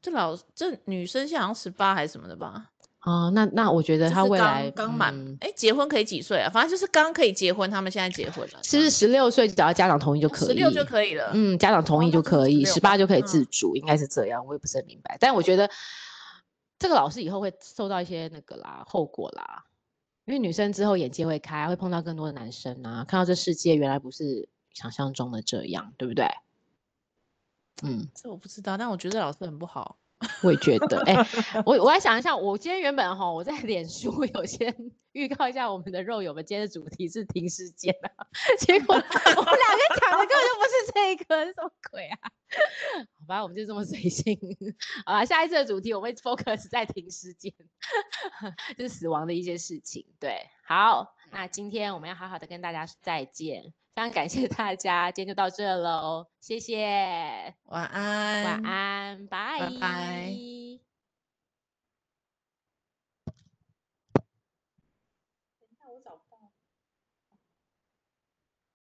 这老这女生现在好像十八还是什么的吧？哦，那那我觉得他未来刚满，哎、嗯，结婚可以几岁啊？反正就是刚可以结婚，他们现在结婚了，其实十六岁只要家长同意就可以，十六就可以了。嗯，家长同意就可以，十八就可以自主，应该是这样。我也不是很明白，但我觉得这个老师以后会受到一些那个啦后果啦，因为女生之后眼界会开，会碰到更多的男生啊，看到这世界原来不是想象中的这样，对不对？嗯，这我不知道，但我觉得这老师很不好。我也觉得，哎、我我来想一下，我今天原本哈，我在脸书有先 预告一下我们的肉友们今天的主题是停尸间啊，结果我们两个讲的根本就不是这一个，什么鬼啊？好吧，我们就这么随性。好吧，下一次的主题我们会 focus 在停尸间，就是死亡的一些事情。对，好，那今天我们要好好的跟大家再见。非常感谢大家，今天就到这喽，谢谢，晚安，晚安，拜拜。